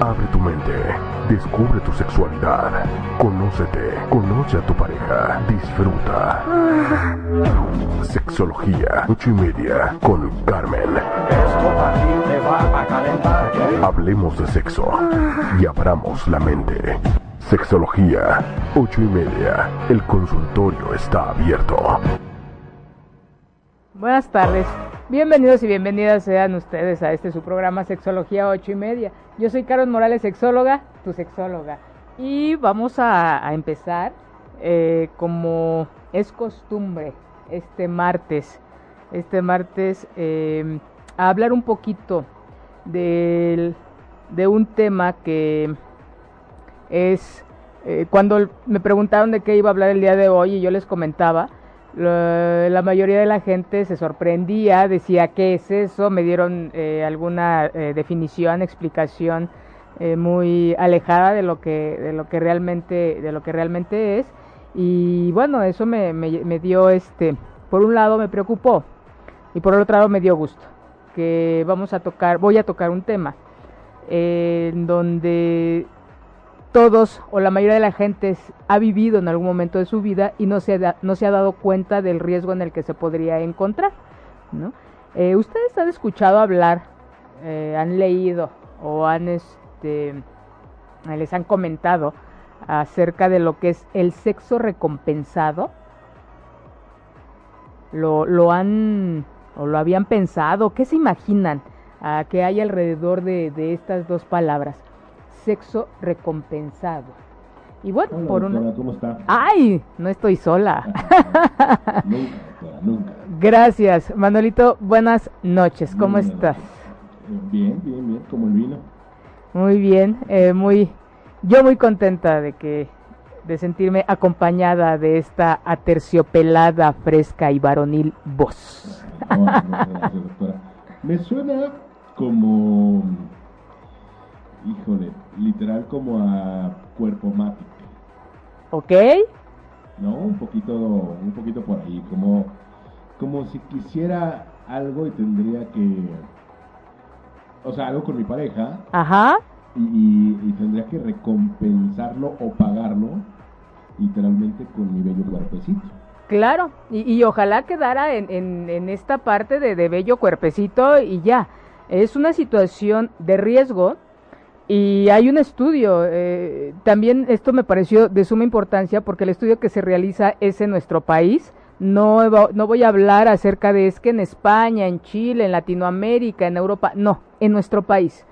Abre tu mente, descubre tu sexualidad, conócete, conoce a tu pareja, disfruta. Sexología, ocho y media, con Carmen. Hablemos de sexo y abramos la mente. Sexología, ocho y media, el consultorio está abierto. Buenas tardes. Bienvenidos y bienvenidas sean ustedes a este su programa Sexología 8 y media. Yo soy Carlos Morales, sexóloga, tu sexóloga. Y vamos a, empezar eh, como es costumbre este martes. Este martes eh, a hablar un poquito de, de un tema que es eh, cuando me preguntaron de qué iba a hablar el día de hoy y yo les comentaba la mayoría de la gente se sorprendía, decía, ¿qué es eso? Me dieron eh, alguna eh, definición, explicación eh, muy alejada de lo que de lo que realmente de lo que realmente es y bueno, eso me, me, dio este, por un lado me preocupó y por el otro lado me dio gusto que vamos a tocar, voy a tocar un tema en donde todos o la mayoría de la gente ha vivido en algún momento de su vida y no se ha, no se ha dado cuenta del riesgo en el que se podría encontrar. ¿no? Eh, Ustedes han escuchado hablar, eh, han leído o han este, les han comentado acerca de lo que es el sexo recompensado. Lo, lo han o lo habían pensado, ¿qué se imaginan que hay alrededor de, de estas dos palabras? Sexo recompensado. Y bueno, por una... ¿Cómo está? ¡Ay! No estoy sola. nunca, nunca. Gracias, Manolito. Buenas noches. ¿Cómo estás? Bien, bien, bien. Como el vino. Muy bien. Eh, muy. Yo muy contenta de que de sentirme acompañada de esta aterciopelada, fresca y varonil voz. Me suena como híjole, literal como a cuerpo mático. ¿Ok? No, un poquito, un poquito por ahí, como, como si quisiera algo y tendría que, o sea, algo con mi pareja. Ajá. Y, tendría que recompensarlo o pagarlo, literalmente con mi bello cuerpecito. Claro, y, ojalá quedara en, en, en esta parte de, de bello cuerpecito y ya. Es una situación de riesgo y hay un estudio, eh, también esto me pareció de suma importancia porque el estudio que se realiza es en nuestro país. No, no voy a hablar acerca de es que en España, en Chile, en Latinoamérica, en Europa, no, en nuestro país.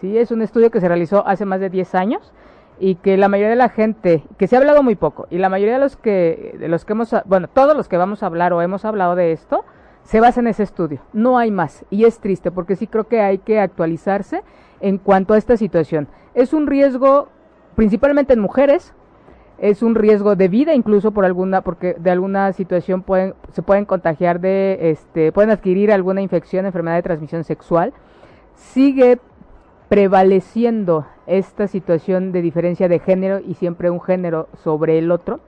¿sí? Es un estudio que se realizó hace más de 10 años y que la mayoría de la gente, que se ha hablado muy poco, y la mayoría de los que, de los que hemos, bueno, todos los que vamos a hablar o hemos hablado de esto, se basa en ese estudio. No hay más. Y es triste porque sí creo que hay que actualizarse en cuanto a esta situación. Es un riesgo principalmente en mujeres, es un riesgo de vida incluso por alguna porque de alguna situación se pueden contagiar de este pueden adquirir alguna infección, enfermedad de transmisión sexual. Sigue prevaleciendo esta situación de diferencia de género y siempre un género sobre el otro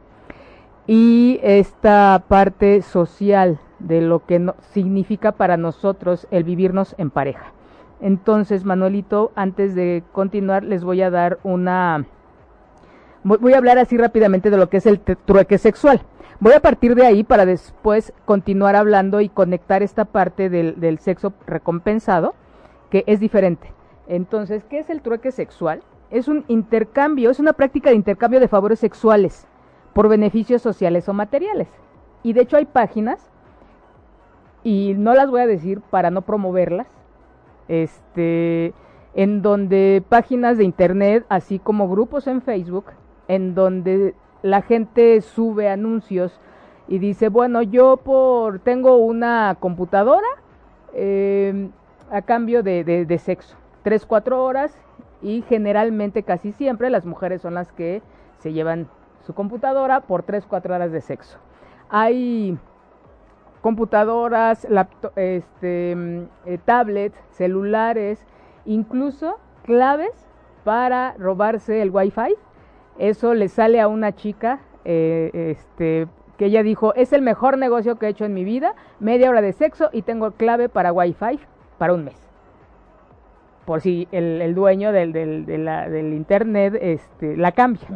y esta parte social de lo que no, significa para nosotros el vivirnos en pareja. Entonces, Manuelito, antes de continuar, les voy a dar una... Voy a hablar así rápidamente de lo que es el trueque sexual. Voy a partir de ahí para después continuar hablando y conectar esta parte del, del sexo recompensado, que es diferente. Entonces, ¿qué es el trueque sexual? Es un intercambio, es una práctica de intercambio de favores sexuales por beneficios sociales o materiales. Y de hecho hay páginas, y no las voy a decir para no promoverlas, este, en donde páginas de internet, así como grupos en Facebook, en donde la gente sube anuncios y dice, bueno, yo por tengo una computadora em, a cambio de, de, sexo, tres, cuatro horas y generalmente casi siempre las mujeres son las que se llevan su computadora por tres, cuatro horas de sexo. Hay computadoras, este, mm, eh, tablets, celulares, incluso claves para robarse el wifi. Eso le sale a una chica eh, este, que ella dijo, es el mejor negocio que he hecho en mi vida, media hora de sexo y tengo clave para wifi para un mes. Por si el, dueño del, del, del, internet este, la cambia.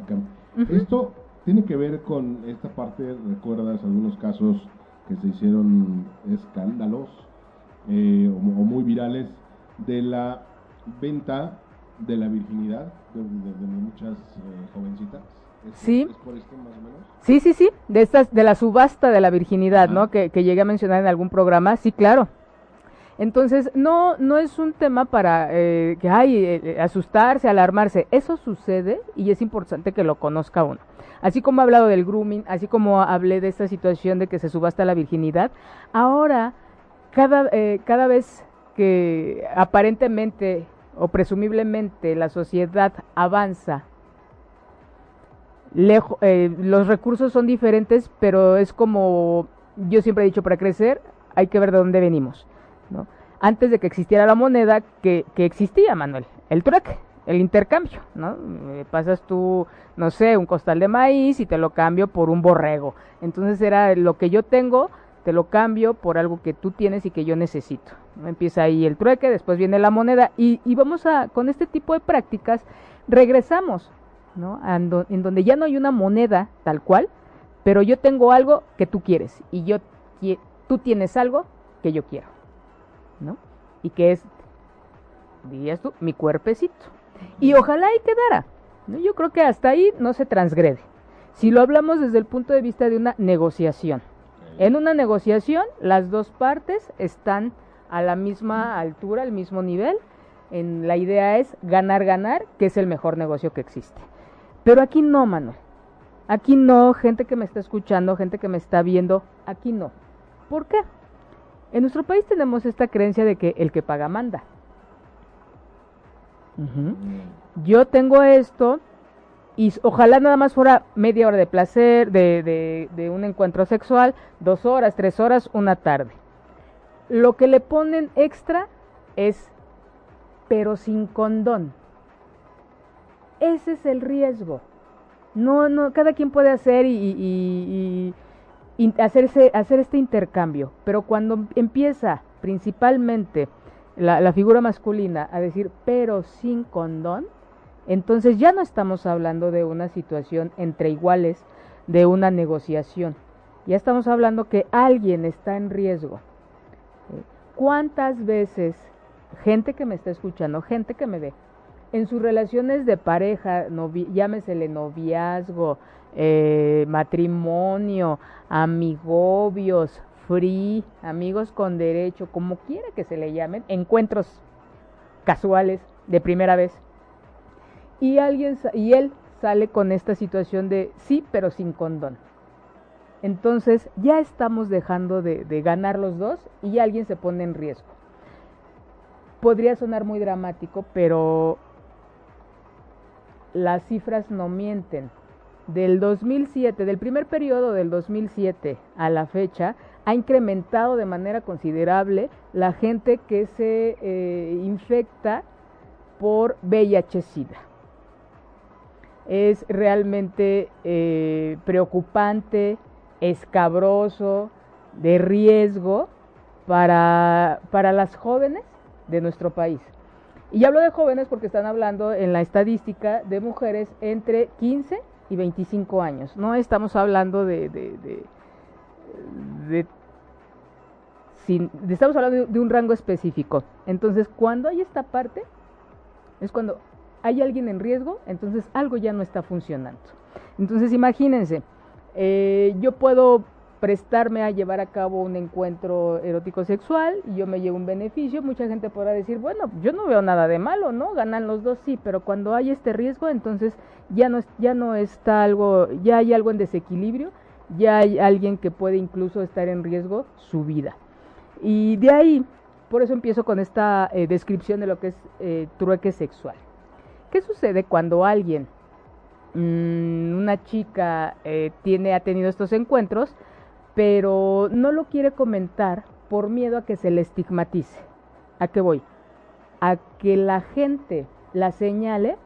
Esto tiene que ver con esta parte, recuerdas algunos casos que se hicieron escándalos eh, o, muy virales de la venta de la virginidad de, muchas eh, jovencitas. sí. por esto más o menos? Sí, sí, sí, de estas, de la subasta de la virginidad, ¿no? Que, que llegué a mencionar en algún programa, sí, claro. Entonces, no, no es un tema para eh, que hay eh, asustarse, alarmarse. Eso sucede y es importante que lo conozca uno. Así como he hablado del grooming, así como hablé de esta situación de que se subasta la virginidad, ahora cada, eh, cada vez que aparentemente o presumiblemente la sociedad avanza, los recursos son diferentes, pero es como yo siempre he dicho, para crecer hay que ver de dónde venimos. Antes de que existiera la moneda que, existía, Manuel, el trueque, el intercambio. Eh, pasas tú, no sé, un costal de maíz y te lo cambio por un borrego. Entonces era lo que yo tengo, te lo cambio por algo que tú tienes y que yo necesito. Empieza ahí el trueque, después viene la moneda y, vamos a, con este tipo de prácticas, regresamos, en donde ya no hay una moneda tal cual, pero yo tengo algo que tú quieres y yo tú tienes algo que yo quiero. ¿No? Y que es, dirías tú, mi cuerpecito. Y ojalá ahí quedara. ¿no? Yo creo que hasta ahí no se transgrede. Si lo hablamos desde el punto de vista de una negociación. En una negociación, las dos partes están a la misma altura, al mismo nivel. En, la idea es ganar, ganar, que es el mejor negocio que existe. Pero aquí no, mano. Aquí no, gente que me está escuchando, gente que me está viendo, aquí no. ¿Por qué? En nuestro país tenemos esta creencia de que el que paga manda. Yo tengo esto y ojalá nada más fuera media hora de placer, de, de, un encuentro sexual, dos horas, tres horas, una tarde. Lo que le ponen extra es, pero sin condón. Ese es el riesgo. No, no, cada quien puede hacer y hacerse, hacer este intercambio. Pero cuando empieza principalmente la, figura masculina a decir pero sin condón, entonces ya no estamos hablando de una situación entre iguales, de una negociación. Ya estamos hablando que alguien está en riesgo. ¿Cuántas veces gente que me está escuchando, gente que me ve, en sus relaciones de pareja, llámesele noviazgo, eh, matrimonio, amigobios, free, amigos con derecho, como quiera que se le llamen, encuentros casuales de primera vez. Y alguien y él sale con esta situación de sí, pero sin condón. Entonces ya estamos dejando de, de ganar los dos y alguien se pone en riesgo. Podría sonar muy dramático, pero las cifras no mienten del 2007, del primer periodo del 2007 a la fecha, ha incrementado de manera considerable la gente que se eh, infecta por VIH-Sida. Es realmente eh, preocupante, escabroso, de riesgo para, para las jóvenes de nuestro país. Y hablo de jóvenes porque están hablando en la estadística de mujeres entre 15 y 25 años. No estamos hablando de, de, de, sin, estamos hablando de, un rango específico. Entonces, cuando hay esta parte, es cuando hay alguien en riesgo, entonces algo ya no está funcionando. Entonces, imagínense, eh, yo puedo prestarme a llevar a cabo un encuentro erótico sexual y yo me llevo un beneficio, mucha gente podrá decir, bueno, yo no veo nada de malo, ¿no? Ganan los dos, sí, pero cuando hay este riesgo, entonces ya no, ya no está algo, ya hay algo en desequilibrio, ya hay alguien que puede incluso estar en riesgo su vida. Y de ahí, por eso empiezo con esta eh, descripción de lo que es eh, trueque sexual. ¿Qué sucede cuando alguien, mm, una chica, eh, tiene, ha tenido estos encuentros? Pero no lo quiere comentar por miedo a que se le estigmatice. ¿A qué voy? A que la gente la señale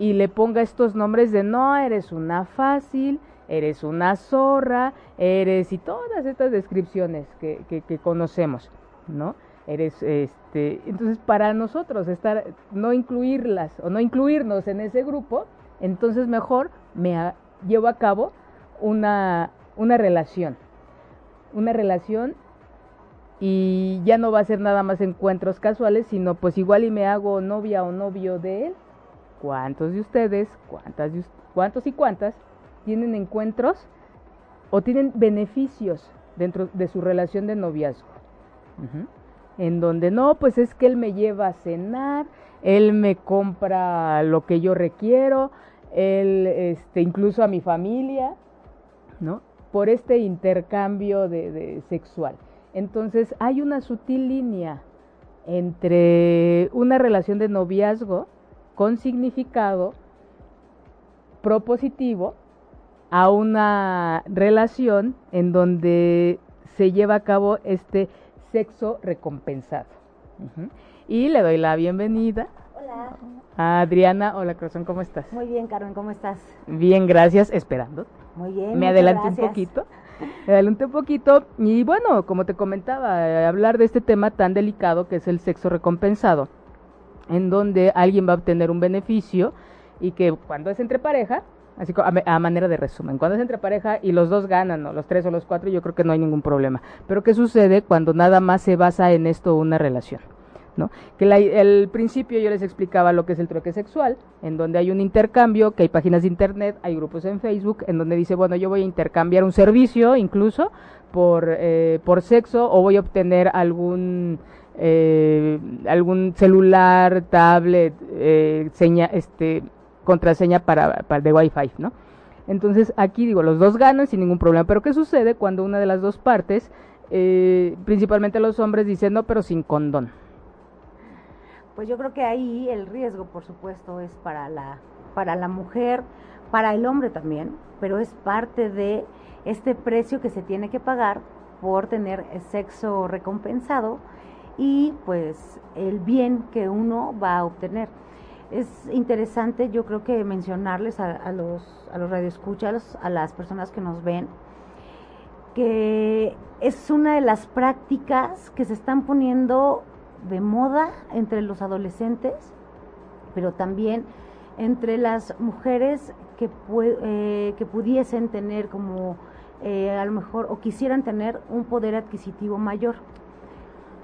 y le ponga estos nombres de no, eres una fácil, eres una zorra, eres y todas estas descripciones que, conocemos, ¿no? Eres, este, entonces para nosotros estar, no incluirlas o no incluirnos en ese grupo, entonces mejor me llevo a cabo una, una relación, una relación y ya no va a ser nada más encuentros casuales, sino pues igual y me hago novia o novio de él. ¿Cuántos de ustedes, cuántas cuántos y cuántas tienen encuentros o tienen beneficios dentro de su relación de noviazgo? En donde no, pues es que él me lleva a cenar, él me compra lo que yo requiero, él, este, incluso a mi familia, ¿no? Por este intercambio de sexual. Entonces hay una sutil línea entre una relación de noviazgo con significado propositivo a una relación en donde se lleva a cabo este sexo recompensado. Y le doy la bienvenida. Hola. Adriana, hola corazón, ¿cómo estás? Muy bien, Carmen, ¿cómo estás? Bien, gracias, esperando. Muy bien. Me adelanté un poquito. Me adelanté un poquito y bueno, como te comentaba, eh, hablar de este tema tan delicado que es el sexo recompensado, en donde alguien va a obtener un beneficio y que cuando es entre pareja, así a manera de resumen, cuando es entre pareja y los dos ganan, o los tres o los cuatro, yo creo que no hay ningún problema. Pero ¿qué sucede cuando nada más se basa en esto una relación? Que el principio yo les explicaba lo que es el trueque sexual, en donde hay un intercambio, que hay páginas de internet, hay grupos en Facebook, en donde dice, bueno, yo voy a intercambiar un servicio incluso por, eh, por sexo o voy a obtener algún... Eh, algún celular, tablet, eh, seña, este, contraseña para, para de Wi-Fi, ¿no? Entonces aquí digo, los dos ganan sin ningún problema, pero ¿qué sucede cuando una de las dos partes, principalmente los hombres, dicen no, pero sin condón? Pues yo creo que ahí el riesgo, por supuesto, es para la, para la mujer, para el hombre también, pero es parte de este precio que se tiene que pagar por tener sexo recompensado y pues el bien que uno va a obtener. Es interesante, yo creo que mencionarles a, los, a los radioescuchas, a las personas que nos ven, que es una de las prácticas que se están poniendo de moda entre los adolescentes, pero también entre las mujeres que, eh, que pudiesen tener como eh, a lo mejor o quisieran tener un poder adquisitivo mayor.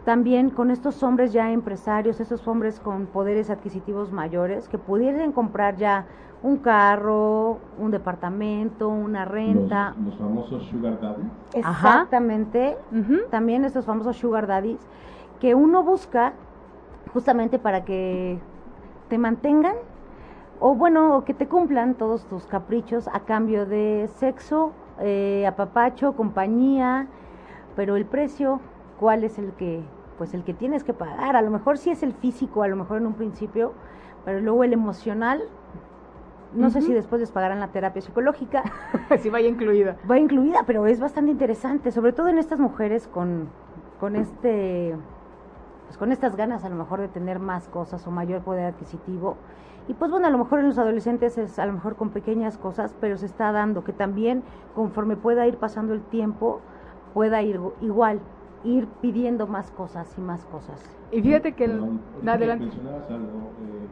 También con estos hombres ya empresarios, esos hombres con poderes adquisitivos mayores, que pudieran comprar ya un carro, un departamento, una renta. Los, famosos sugar daddies. Exactamente. También estos famosos sugar daddies que uno busca justamente para que te mantengan o bueno, que te cumplan todos tus caprichos a cambio de sexo, eh, apapacho, compañía, pero el precio, ¿cuál es el que, pues el que tienes que pagar? A lo mejor sí es el físico, a lo mejor en un principio, pero luego el emocional, no sé si después les pagarán la terapia psicológica. sí, vaya incluida. Va incluida, pero es bastante interesante, sobre todo en estas mujeres con, con este pues con estas ganas a lo mejor de tener más cosas o mayor poder adquisitivo. Y pues bueno, a lo mejor en los adolescentes es a lo mejor con pequeñas cosas, pero se está dando que también conforme pueda ir pasando el tiempo, pueda ir igual, ir pidiendo más cosas y más cosas. Y fíjate que... el adelante. Mencionabas algo, eh,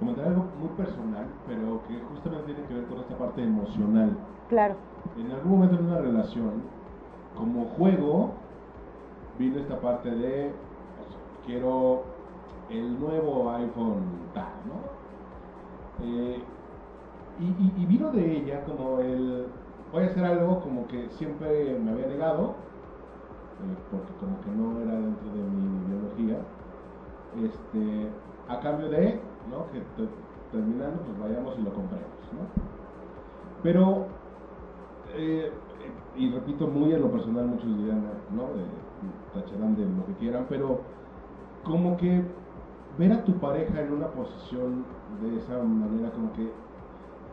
comentar algo muy personal, pero que justamente tiene que ver con esta parte emocional. Claro. En algún momento en una relación, como juego, vino esta parte de quiero el nuevo iPhone tal, ¿no? Eh, y, vino de ella como el, voy a hacer algo como que siempre me había negado, eh, porque como que no era dentro de mi ideología, este, a cambio de, ¿no? Que terminando, pues vayamos y lo compremos, ¿no? Pero, eh, y repito muy en lo personal, muchos dirán, ¿no? tacharán de lo que quieran, pero como que ver a tu pareja en una posición de esa manera como que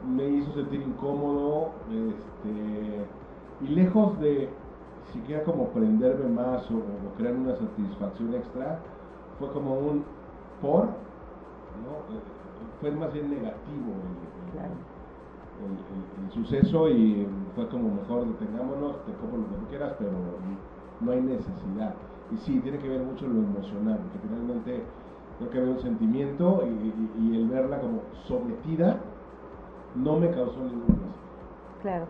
me hizo sentir incómodo, este, Y lejos de siquiera como prenderme más o, crear una satisfacción extra, fue como un por, ¿no? Fue más bien negativo el, suceso y fue como mejor detengámonos, te como lo que tú quieras, pero no hay necesidad. Y sí, tiene que ver mucho lo emocional, porque finalmente creo que había un sentimiento y, el verla como sometida no me causó ningún placer. Claro.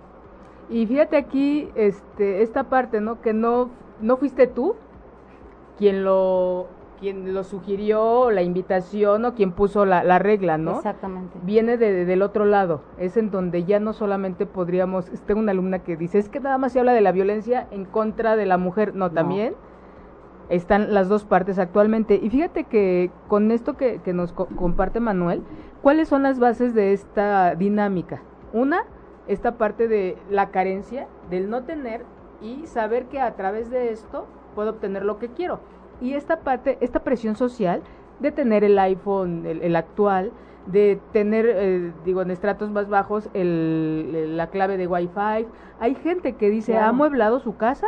Y fíjate aquí este esta parte, ¿no? Que no no fuiste tú quien lo quien lo sugirió, la invitación o quien puso la, la regla, ¿no? Exactamente. Viene de, del otro lado, es en donde ya no solamente podríamos, tengo una alumna que dice, es que nada más se habla de la violencia en contra de la mujer, no, también están las dos partes actualmente. Y fíjate que con esto que, que nos comparte Manuel, ¿cuáles son las bases de esta dinámica? Una, esta parte de la carencia, del no tener y saber que a través de esto puedo obtener lo que quiero. Y esta parte, esta presión social de tener el iPhone, el, actual, de tener, eh, digo, en estratos más bajos, el, la clave de Wi-Fi. Hay gente que dice, ha amueblado su casa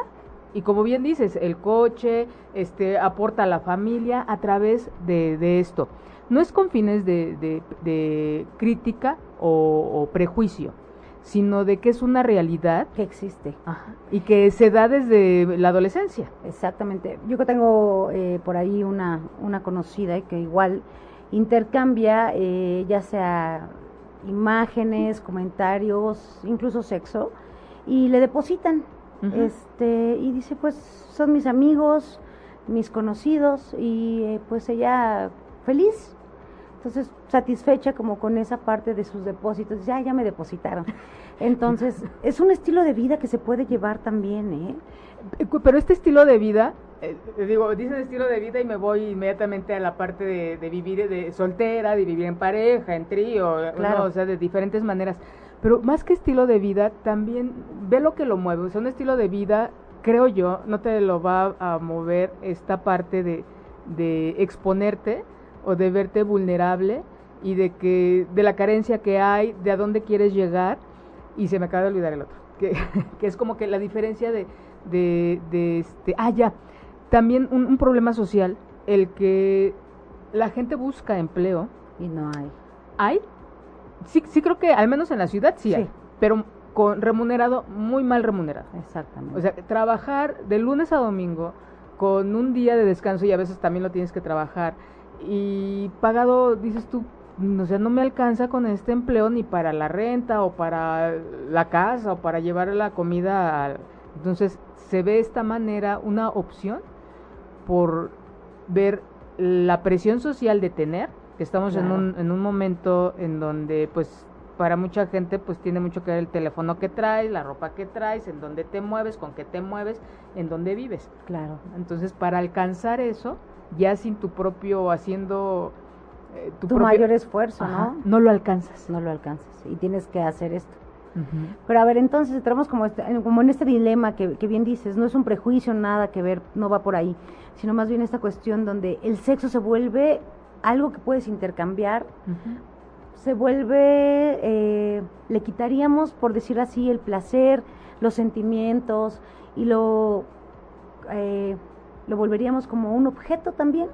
y como bien dices, el coche este, aporta a la familia a través de, de esto. No es con fines de, de, crítica o, prejuicio, sino de que es una realidad que existe y que se da desde la adolescencia. Exactamente. Yo que tengo eh, por ahí una, una conocida que igual intercambia eh, ya sea imágenes, comentarios, incluso sexo, y le depositan este y dice pues son mis amigos mis conocidos y eh, pues ella feliz entonces satisfecha como con esa parte de sus depósitos ya ya me depositaron entonces es un estilo de vida que se puede llevar también ¿eh? eh pero este estilo de vida eh, digo dicen estilo de vida y me voy inmediatamente a la parte de, vivir de soltera de vivir en pareja en trío o sea de diferentes maneras. Pero más que estilo de vida, también ve lo que lo mueve. O sea, un estilo de vida, creo yo, no te lo va a mover esta parte de, de exponerte o de verte vulnerable y de que de la carencia que hay, de a dónde quieres llegar y se me acaba de olvidar el otro, que, que es como que la diferencia de, de, de este, ah ya, también un, un problema social, el que la gente busca empleo y no hay. Hay, sí, sí creo que al menos en la ciudad sí, Hay, pero con remunerado, muy mal remunerado. Exactamente. O sea, trabajar de lunes a domingo con un día de descanso y a veces también lo tienes que trabajar y pagado, dices tú, o sea, no me alcanza con este empleo ni para la renta o para la casa o para llevar la comida. Entonces, se ve esta manera una opción por ver la presión social de tener que estamos en, un, en un momento en donde pues para mucha gente pues tiene mucho que ver el teléfono que traes, la ropa que traes, en dónde te mueves, con qué te mueves, en dónde vives. Claro. Entonces, para alcanzar eso, ya sin tu propio haciendo eh, tu, mayor esfuerzo, ¿no? No lo alcanzas. No lo alcanzas y tienes que hacer esto. Pero a ver, entonces entramos como, este, como en este dilema que, que, bien dices, no es un prejuicio, nada que ver, no va por ahí, sino más bien esta cuestión donde el sexo se vuelve algo que puedes intercambiar, se vuelve, eh, le quitaríamos, por decir así, el placer, los sentimientos y lo, eh, lo volveríamos como un objeto también.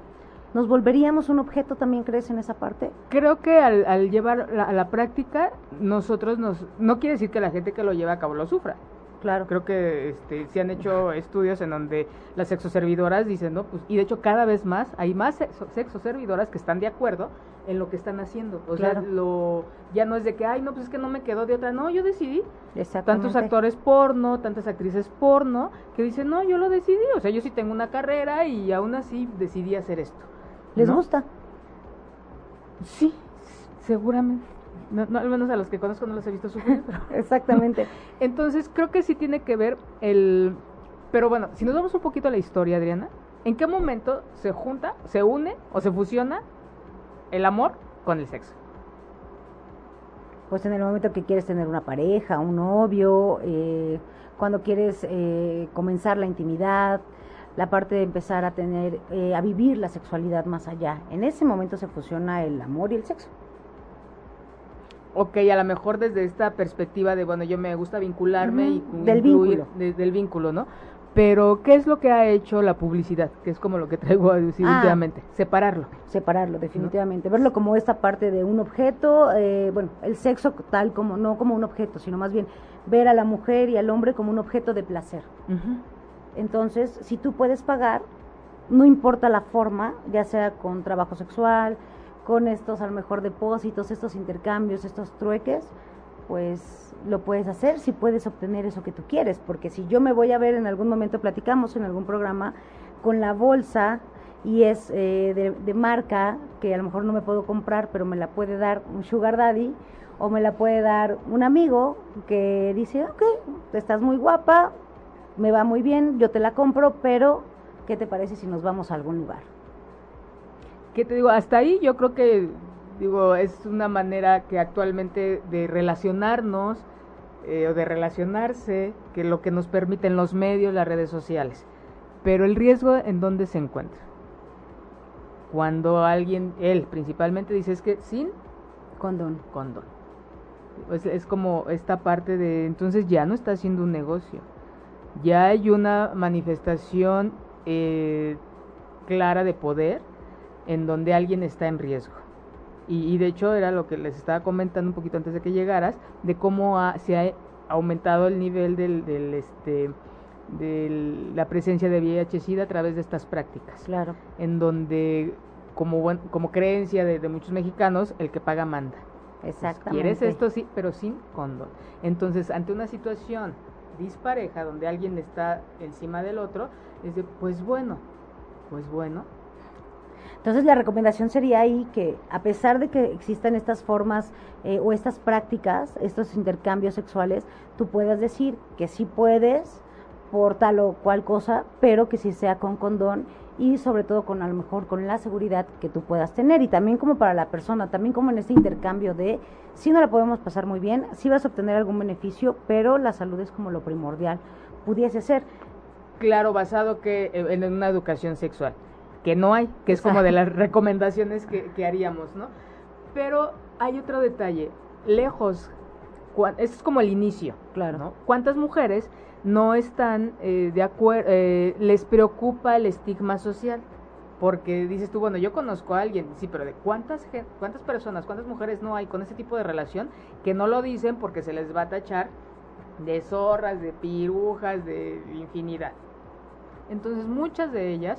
¿Nos volveríamos un objeto también, crees, en esa parte? Creo que al, al llevar a la práctica, nosotros nos... No quiere decir que la gente que lo lleva a cabo lo sufra. Claro. Creo que este, se han hecho estudios en donde las sexoservidoras dicen, ¿no? Pues, y de hecho cada vez más hay más sexo, sexoservidoras que están de acuerdo en lo que están haciendo. O sea, lo, ya no es de que, ay, no, pues es que no me quedó de otra. No, yo decidí. Tantos actores porno, tantas actrices porno, que dicen, no, yo lo decidí. O sea, yo sí tengo una carrera y aún así decidí hacer esto. ¿Les gusta? Sí, seguramente. No, al menos a los que conozco no los he visto sufrir. Exactamente. Entonces creo que sí tiene que ver el... Pero bueno, si nos vamos un poquito a la historia, Adriana, ¿en qué momento se junta, se une o se fusiona el amor con el sexo? Pues en el momento que quieres tener una pareja, un novio, eh, cuando quieres eh, comenzar la intimidad, la parte de empezar a tener, eh, a vivir la sexualidad más allá. En ese momento se fusiona el amor y el sexo. ok, a lo mejor desde esta perspectiva de, bueno, yo me gusta vincularme y del vínculo. del vínculo, ¿no? Pero, ¿qué es lo que ha hecho la publicidad? Que es como lo que traigo a decir ah. últimamente. Separarlo. Separarlo, definitivamente. Verlo como esta parte de un objeto, eh, bueno, el sexo tal como, no como un objeto, sino más bien ver a la mujer y al hombre como un objeto de placer. Entonces, si tú puedes pagar, no importa la forma, ya sea con trabajo sexual, con estos a lo mejor depósitos, estos intercambios, estos trueques, pues lo puedes hacer si puedes obtener eso que tú quieres, porque si yo me voy a ver en algún momento, platicamos en algún programa, con la bolsa y es eh, de, marca que a lo mejor no me puedo comprar, pero me la puede dar un sugar daddy o me la puede dar un amigo que dice, ok, estás muy guapa, me va muy bien, yo te la compro, pero ¿qué te parece si nos vamos a algún lugar? ¿Qué te digo? Hasta ahí yo creo que digo es una manera que actualmente de relacionarnos eh, o de relacionarse que lo que nos permiten los medios, las redes sociales. Pero el riesgo en dónde se encuentra. Cuando alguien, él principalmente dice es que sin condón. Condón. Es, es como esta parte de entonces ya no está haciendo un negocio. Ya hay una manifestación eh, clara de poder en donde alguien está en riesgo. Y, de hecho era lo que les estaba comentando un poquito antes de que llegaras, de cómo se ha aumentado el nivel del, del este de la presencia de VIH-Sida a través de estas prácticas. Claro. En donde, como, como creencia de, muchos mexicanos, el que paga manda. Exactamente. Quieres esto, sí, pero sin condón. Entonces, ante una situación dispareja donde alguien está encima del otro, es de, pues bueno, pues bueno. Entonces la recomendación sería ahí que a pesar de que existan estas formas eh, o estas prácticas, estos intercambios sexuales, tú puedas decir que sí puedes por tal o cual cosa, pero que sí sea con condón y sobre todo con a lo mejor con la seguridad que tú puedas tener y también como para la persona, también como en este intercambio de si no la podemos pasar muy bien, si vas a obtener algún beneficio, pero la salud es como lo primordial pudiese ser. Claro, basado que eh, en una educación sexual, que no hay, que es como de las recomendaciones que, que haríamos, ¿no? Pero hay otro detalle, lejos, es como el inicio, claro. ¿no? ¿Cuántas mujeres no están eh, de acuerdo, eh, les preocupa el estigma social? Porque dices tú, bueno, yo conozco a alguien, sí, pero de cuántas, cuántas personas, cuántas mujeres no hay con ese tipo de relación que no lo dicen porque se les va a tachar de zorras, de pirujas, de infinidad. Entonces muchas de ellas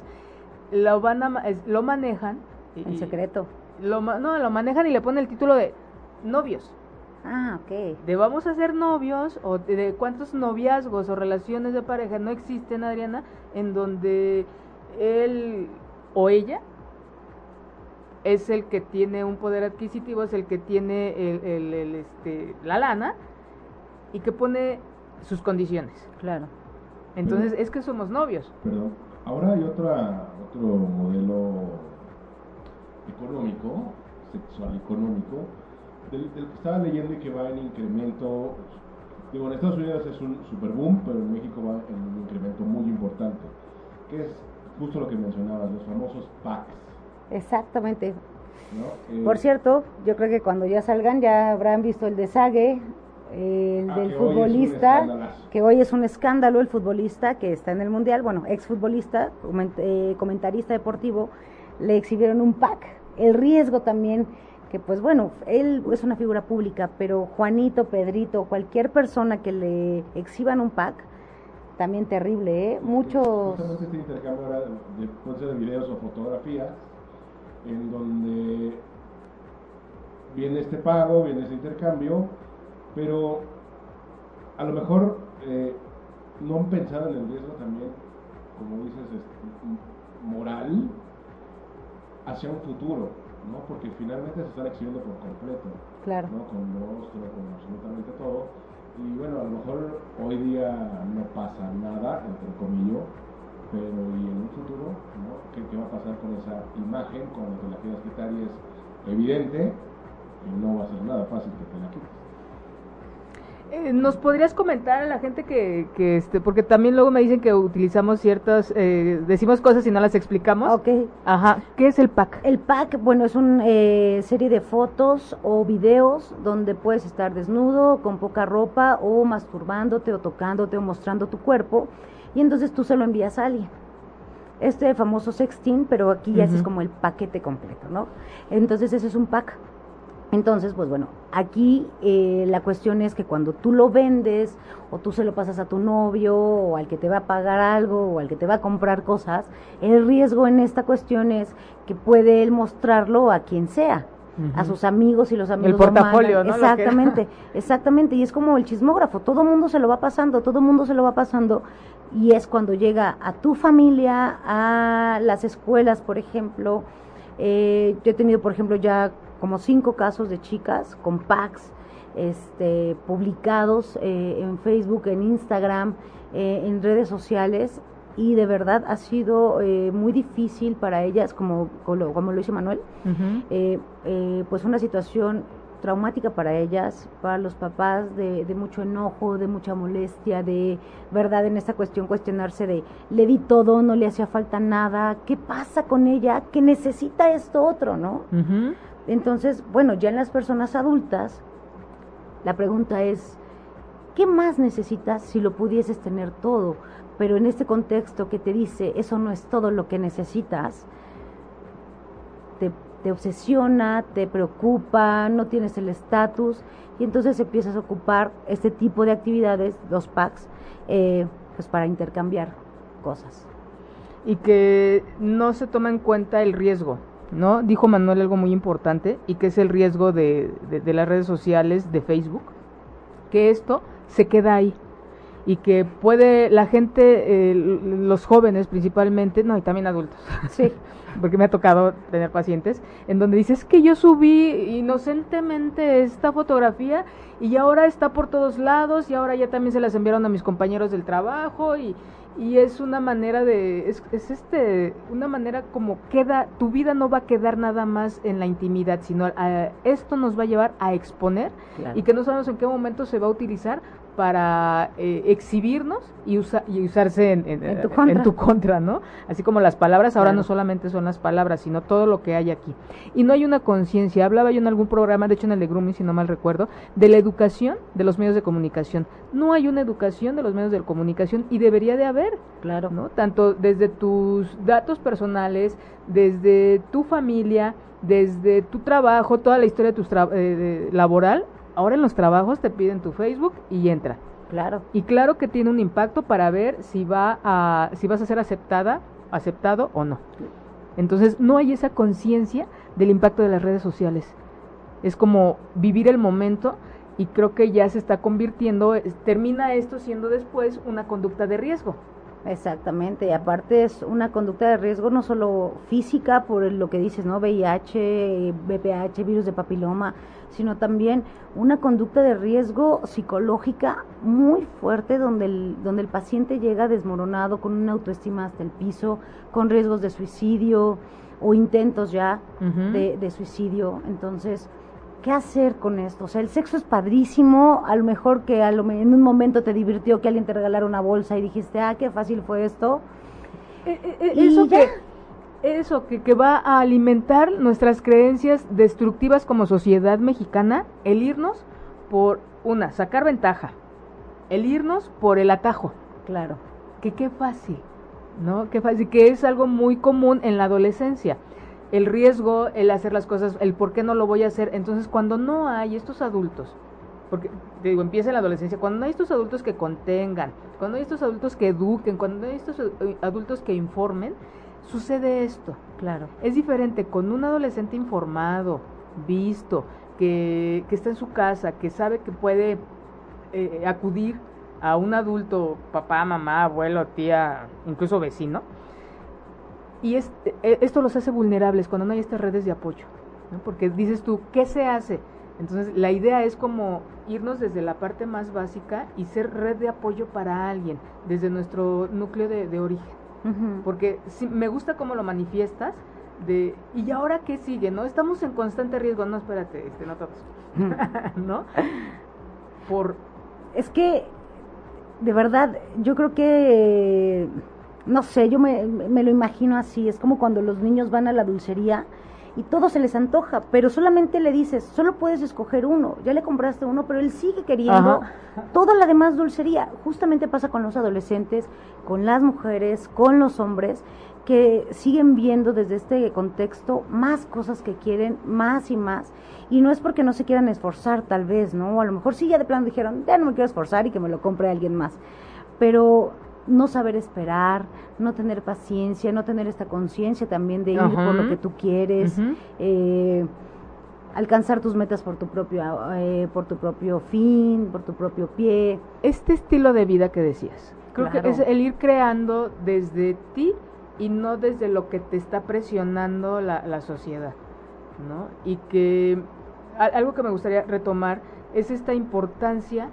lo van a, lo manejan en secreto. Lo, no, lo manejan y le ponen el título de novios. Ah, ok. De vamos a ser novios o de, cuántos noviazgos o relaciones de pareja no existen, Adriana, en donde él o ella es el que tiene un poder adquisitivo, es el que tiene el, el, este, la lana y que pone sus condiciones. Claro. Entonces es que somos novios. Perdón. Ahora hay otra, otro modelo económico, sexual económico, del, que estaba leyendo y que va en incremento, digo, en Estados Unidos es un super boom, pero en México va en un incremento muy importante, que es justo lo que mencionabas, los famosos packs. Exactamente. Por cierto, yo creo que cuando ya salgan ya habrán visto el desague el ah, del futbolista, que hoy es un escándalo, el futbolista que está en el Mundial, bueno, exfutbolista, eh, comentarista deportivo, le exhibieron un pack. El riesgo también que pues bueno, él es una figura pública, pero Juanito, Pedrito, cualquier persona que le exhiban un pack, también terrible, ¿eh? Muchos... Este intercambio ahora de, de videos o fotografías, en donde viene este pago, viene este intercambio, pero a lo mejor eh, no han pensado en el riesgo también, como dices, este, moral hacia un futuro ¿no? Porque finalmente se están exhibiendo por completo, claro. ¿no? Con rostro, con absolutamente todo. Y bueno, a lo mejor hoy día no pasa nada, entre comillas, pero y en un futuro, ¿no? ¿Qué, ¿Qué, va a pasar con esa imagen cuando te la quieras quitar y es evidente y no va a ser nada fácil que te la quites? Eh, ¿Nos podrías comentar a la gente que, que, este, porque también luego me dicen que utilizamos ciertas, eh, decimos cosas y no las explicamos? Ok. Ajá. ¿Qué es el pack? El pack, bueno, es una eh, serie de fotos o videos donde puedes estar desnudo, con poca ropa, o masturbándote, o tocándote, o mostrando tu cuerpo, y entonces tú se lo envías a alguien. Este famoso sexting, pero aquí ya es como el paquete completo, ¿no? Entonces ese es un pack. Entonces, pues bueno, aquí eh, la cuestión es que cuando tú lo vendes o tú se lo pasas a tu novio o al que te va a pagar algo o al que te va a comprar cosas, el riesgo en esta cuestión es que puede él mostrarlo a quien sea, a sus amigos y los amigos lo portafolio. ¿no? Exactamente, exactamente, y es como el chismógrafo, todo mundo se lo va pasando, todo mundo se lo va pasando y es cuando llega a tu familia, a las escuelas, por ejemplo, eh, yo he tenido, por ejemplo, ya como cinco casos de chicas con packs este, publicados eh, en Facebook, en Instagram, eh, en redes sociales y de verdad ha sido eh, muy difícil para ellas, como, como, como lo dice Manuel, eh, eh, pues una situación traumática para ellas, para los papás, de, de mucho enojo, de mucha molestia, de verdad en esta cuestión cuestionarse de le di todo, no le hacía falta nada, ¿qué pasa con ella? que necesita esto otro, no? Ujú. Entonces, bueno, ya en las personas adultas, la pregunta es, ¿qué más necesitas si lo pudieses tener todo? Pero en este contexto que te dice, eso no es todo lo que necesitas, te, te obsesiona, te preocupa, no tienes el estatus, y entonces empiezas a ocupar este tipo de actividades, los packs, eh, pues para intercambiar cosas. y que no se toma en cuenta el riesgo, ¿no? Dijo Manuel algo muy importante y que es el riesgo de, de- de las redes sociales, de Facebook, que esto se queda ahí y que puede la gente, eh, los jóvenes principalmente, no, y también adultos, Sí, porque me ha tocado tener pacientes, en donde dices que yo subí inocentemente esta fotografía y ahora está por todos lados y ahora ya también se las enviaron a mis compañeros del trabajo y, y es una manera de, es, es este, una manera como queda, tu vida no va a quedar nada más en la intimidad, sino a- esto nos va a llevar a exponer claro. y que no sabemos en qué momento se va a utilizar para eh, exhibirnos y, usa- y usarse en, en- En tu en contra. tu contra, ¿no? Así como las palabras, ahora Claro. no solamente son las palabras, sino todo lo que hay aquí. Y no hay una conciencia, hablaba yo en algún programa, de hecho en el de Grooming, si no mal recuerdo, de la educación de los medios de comunicación. No hay una educación de los medios de comunicación y debería de haber, claro. ¿no? Tanto desde tus datos personales, desde tu familia, desde tu trabajo, toda la historia de tu tra- eh, de- laboral. Ahora en los trabajos te piden tu Facebook y entra. Claro. Y claro que tiene un impacto para ver si va a si vas a ser aceptada, aceptado o no. Entonces, no hay esa conciencia del impacto de las redes sociales. Es como vivir el momento y creo que ya se está convirtiendo, termina esto siendo después una conducta de riesgo. Exactamente, y aparte es una conducta de riesgo no solo física por lo que dices, ¿no? VIH, BPH, virus de papiloma, sino también una conducta de riesgo psicológica muy fuerte donde el, donde el paciente llega desmoronado con una autoestima hasta el piso, con riesgos de suicidio o intentos ya de, de suicidio. Entonces, ¿qué hacer con esto? O sea, el sexo es padrísimo, a lo mejor que a lo, en un momento te divirtió que alguien te regalara una bolsa y dijiste, ah, qué fácil fue esto. Eh, eh, eh, Y eso ya. que eso que, que va a alimentar nuestras creencias destructivas como sociedad mexicana, el irnos por una, sacar ventaja, el irnos por el atajo, Claro, que qué fácil, ¿no? Qué fácil, que es algo muy común en la adolescencia. El riesgo, el hacer las cosas, el por qué no lo voy a hacer. Entonces, cuando no hay estos adultos, porque te digo, empieza en la adolescencia, cuando no hay estos adultos que contengan, cuando no hay estos adultos que eduquen, cuando no hay estos eh, adultos que informen, sucede esto. claro. Es diferente con un adolescente informado, visto, que, que está en su casa, que sabe que puede eh, acudir a un adulto, papá, mamá, abuelo, tía, incluso vecino. Y eh, esto los hace vulnerables cuando no hay estas redes de apoyo. ¿no? Porque dices tú, ¿qué se hace? Entonces la idea es como irnos desde la parte más básica y ser red de apoyo para alguien, desde nuestro núcleo de, de origen. Porque sí, me gusta cómo lo manifiestas. De, ¿Y ahora qué sigue? ¿No? Estamos en constante riesgo. No, espérate, este, no todos. ¿No? Por es que, de verdad, yo creo que, no sé, yo me, me lo imagino así, es como cuando los niños van a la dulcería y todo se les antoja, pero solamente le dices, solo puedes escoger uno, ya le compraste uno, pero él sigue queriendo toda la demás dulcería. Justamente pasa con los adolescentes, con las mujeres, con los hombres, que siguen viendo desde este contexto más cosas que quieren, más y más, y no es porque no se quieran esforzar tal vez, ¿no? O a lo mejor sí ya de plano dijeron, ya no me quiero esforzar y que me lo compre alguien más, pero no saber esperar, no tener paciencia, no tener esta conciencia también de ir por lo que tú quieres, eh, alcanzar tus metas por tu propio, eh, por tu propio fin, por tu propio pie. Este estilo de vida que decías, creo que es el ir creando desde ti y no desde lo que te está presionando la, la sociedad, ¿no? Y que algo que me gustaría retomar es esta importancia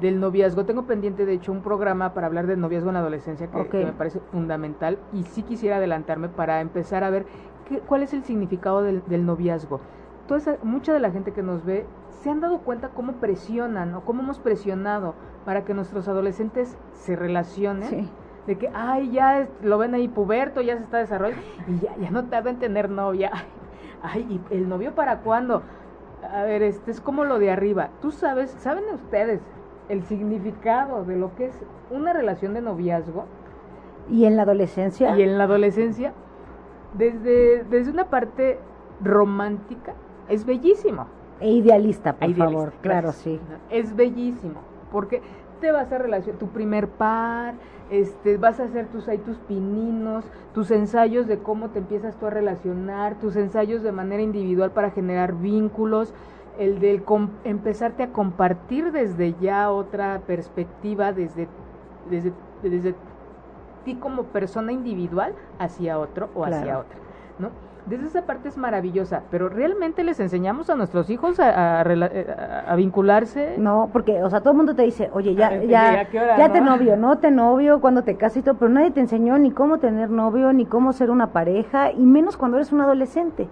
del noviazgo. Tengo pendiente, de hecho, un programa para hablar del noviazgo en la adolescencia que, me parece fundamental y sí quisiera adelantarme para empezar a ver qué, cuál es el significado del, noviazgo. Toda mucha de la gente que nos ve se han dado cuenta cómo presionan o cómo hemos presionado para que nuestros adolescentes se relacionen. De que, ay, ya lo ven ahí puberto, ya se está desarrollando y ya, ya no tarda en tener novia. Ay, ¿y el novio para cuándo? A ver, este es como lo de arriba. Tú sabes, ¿saben ustedes el significado de lo que es una relación de noviazgo. ¿Y en la adolescencia? Y en la adolescencia, desde, desde una parte romántica, es bellísimo. E idealista, por favor, claro, sí. Es bellísimo, porque te vas a relacionar, tu primer par, este, vas a hacer tus, ahí tus pininos, tus ensayos de cómo te empiezas tú a relacionar, tus ensayos de manera individual para generar vínculos, el del empezarte a compartir desde ya otra perspectiva, desde, desde, desde ti como persona individual hacia otro o hacia otra, ¿no? Desde esa parte es maravillosa, pero ¿realmente les enseñamos a nuestros hijos a, a, vincularse? No, porque, o sea, todo el mundo te dice, oye, ya, ya, ya te novio, no te novio, cuando te casas y todo, pero nadie te enseñó ni cómo tener novio, ni cómo ser una pareja, y menos cuando eres un adolescente.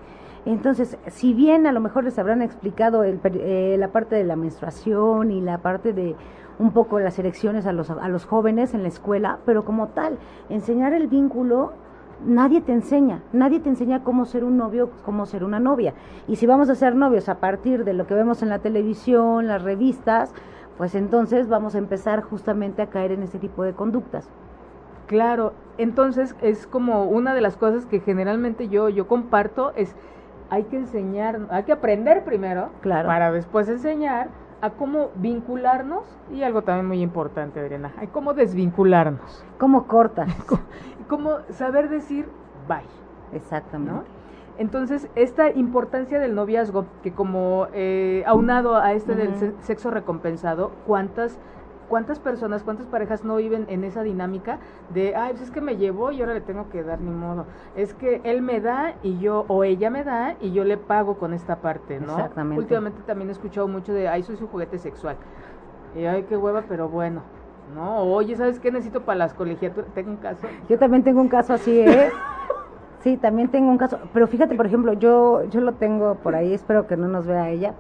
Entonces, si bien a lo mejor les habrán explicado el, eh, la parte de la menstruación y la parte de un poco las elecciones a los, a los jóvenes en la escuela, pero como tal, enseñar el vínculo, nadie te enseña, nadie te enseña cómo ser un novio, cómo ser una novia. Y si vamos a ser novios a partir de lo que vemos en la televisión, las revistas, pues entonces vamos a empezar justamente a caer en ese tipo de conductas. Claro, entonces es como una de las cosas que generalmente yo, yo comparto es hay que enseñar, hay que aprender primero claro. para después enseñar a cómo vincularnos y algo también muy importante, Adriana, hay cómo desvincularnos. ¿Cómo cortas? cómo saber decir bye. Exactamente. Entonces, esta importancia del noviazgo, que como eh, aunado a este del sexo recompensado, ¿cuántas ¿Cuántas personas, cuántas parejas no viven en esa dinámica de, ay, pues es que me llevó y ahora le tengo que dar ni modo? Es que él me da y yo, o ella me da y yo le pago con esta parte, ¿no? Exactamente. Últimamente también he escuchado mucho de, ay, soy su juguete sexual. Y ay, qué hueva, pero bueno. No, oye, ¿sabes qué necesito para las colegiaturas? Tengo un caso. Yo también tengo un caso así, ¿eh? sí, también tengo un caso. Pero fíjate, por ejemplo, yo, yo lo tengo por ahí, espero que no nos vea ella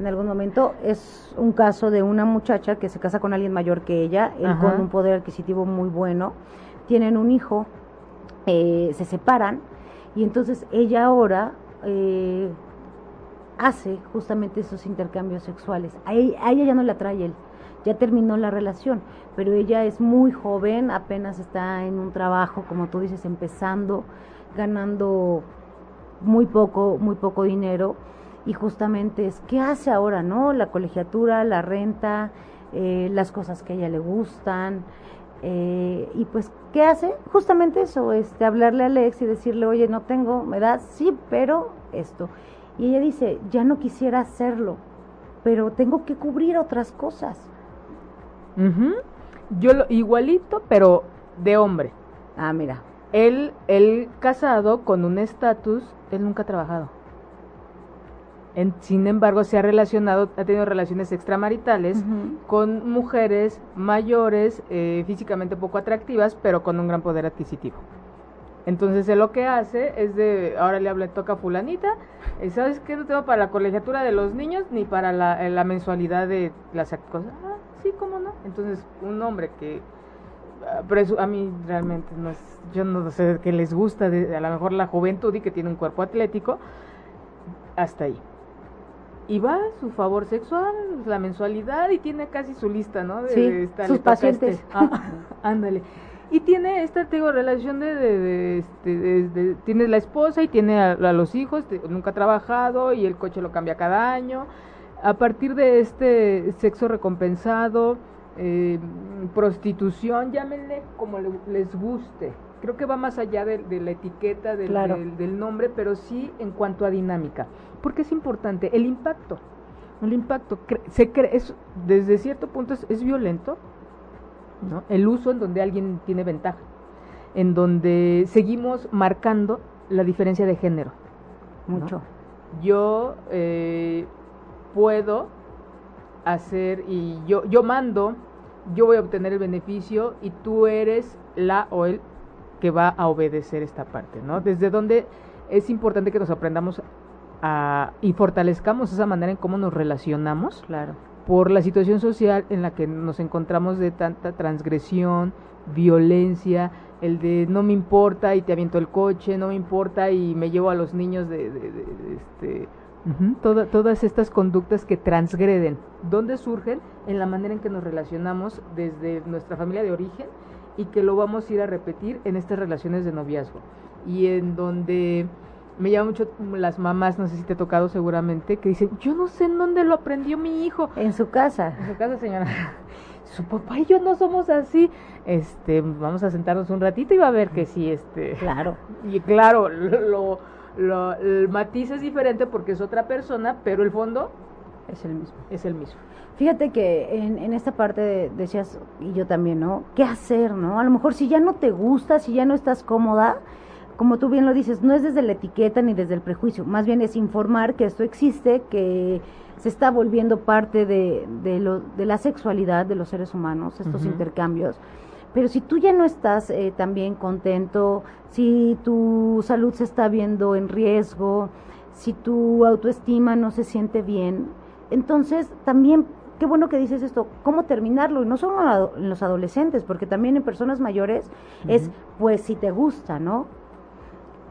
en algún momento. Es un caso de una muchacha que se casa con alguien mayor que ella, él con un poder adquisitivo muy bueno. Tienen un hijo, eh, se separan y entonces ella ahora eh, hace justamente esos intercambios sexuales. A ella, ya no la trae él, ya terminó la relación, pero ella es muy joven, apenas está en un trabajo, como tú dices, empezando, ganando muy poco, muy poco dinero y justamente es qué hace ahora, ¿no? La colegiatura, la renta, eh, las cosas que a ella le gustan. Eh, y pues, ¿qué hace? Justamente eso, este, hablarle a Alex y decirle, oye, no tengo, me da, sí, pero esto. Y ella dice, ya no quisiera hacerlo, pero tengo que cubrir otras cosas. Yo lo, igualito, pero de hombre. Ah, mira. Él, él casado con un estatus, él nunca ha trabajado sin embargo, se ha relacionado, ha tenido relaciones extramaritales con mujeres mayores, eh, físicamente poco atractivas, pero con un gran poder adquisitivo. Entonces él lo que hace es de, ahora le habla, toca a fulanita, ¿sabes qué? No tengo para la colegiatura de los niños ni para la, eh, mensualidad de las cosas. Ah, sí, cómo no. Entonces, un hombre que ah, a mí realmente no es, yo no sé que les gusta, a lo mejor la juventud y que tiene un cuerpo atlético, hasta ahí. Y va su favor sexual, la mensualidad y tiene casi su lista, ¿no? De, sus este. pacientes. Ah, ándale. Y tiene esta, digo, relación de, de, este, tiene la esposa y tiene a, los hijos, nunca ha trabajado y el coche lo cambia cada año. A partir de este sexo recompensado, eh, prostitución, llámenle como les guste. Creo que va más allá de, la etiqueta del, del, nombre, pero sí en cuanto a dinámica. Porque es importante el impacto. El impacto se cree, es, desde cierto punto es violento, el uso en donde alguien tiene ventaja, en donde seguimos marcando la diferencia de género. Mucho. Yo eh, puedo hacer y yo, yo mando, yo voy a obtener el beneficio y tú eres la o el que va a obedecer esta parte, ¿no? Desde donde es importante que nos aprendamos a, y fortalezcamos esa manera en cómo nos relacionamos. Claro por la situación social en la que nos encontramos de tanta transgresión, violencia, el de no me importa y te aviento el coche, no me importa y me llevo a los niños de, este, todas estas conductas que transgreden. ¿Dónde surgen? En la manera en que nos relacionamos desde nuestra familia de origen y que lo vamos a ir a repetir en estas relaciones de noviazgo. Y en donde me llama mucho las mamás, no sé si te ha tocado seguramente, que dicen, yo no sé en dónde lo aprendió mi hijo. En su casa. En su casa, señora. Su papá y yo no somos así. Este, vamos a sentarnos un ratito y va a ver que sí, este. Claro. Y claro, lo, lo, el matiz es diferente porque es otra persona, pero el fondo es el mismo. Es el mismo. Fíjate que en, en esta parte decías, y yo también, ¿no? ¿Qué hacer, no? A lo mejor si ya no te gusta, si ya no estás cómoda, como tú bien lo dices, no es desde la etiqueta ni desde el prejuicio, más bien es informar que esto existe, que se está volviendo parte de, de, lo, de la sexualidad de los seres humanos, estos intercambios. Pero si tú ya no estás eh, también contento, si tu salud se está viendo en riesgo, si tu autoestima no se siente bien, entonces también qué bueno que dices esto, cómo terminarlo, y no solo en los adolescentes, porque también en personas mayores es, pues si te gusta, ¿no?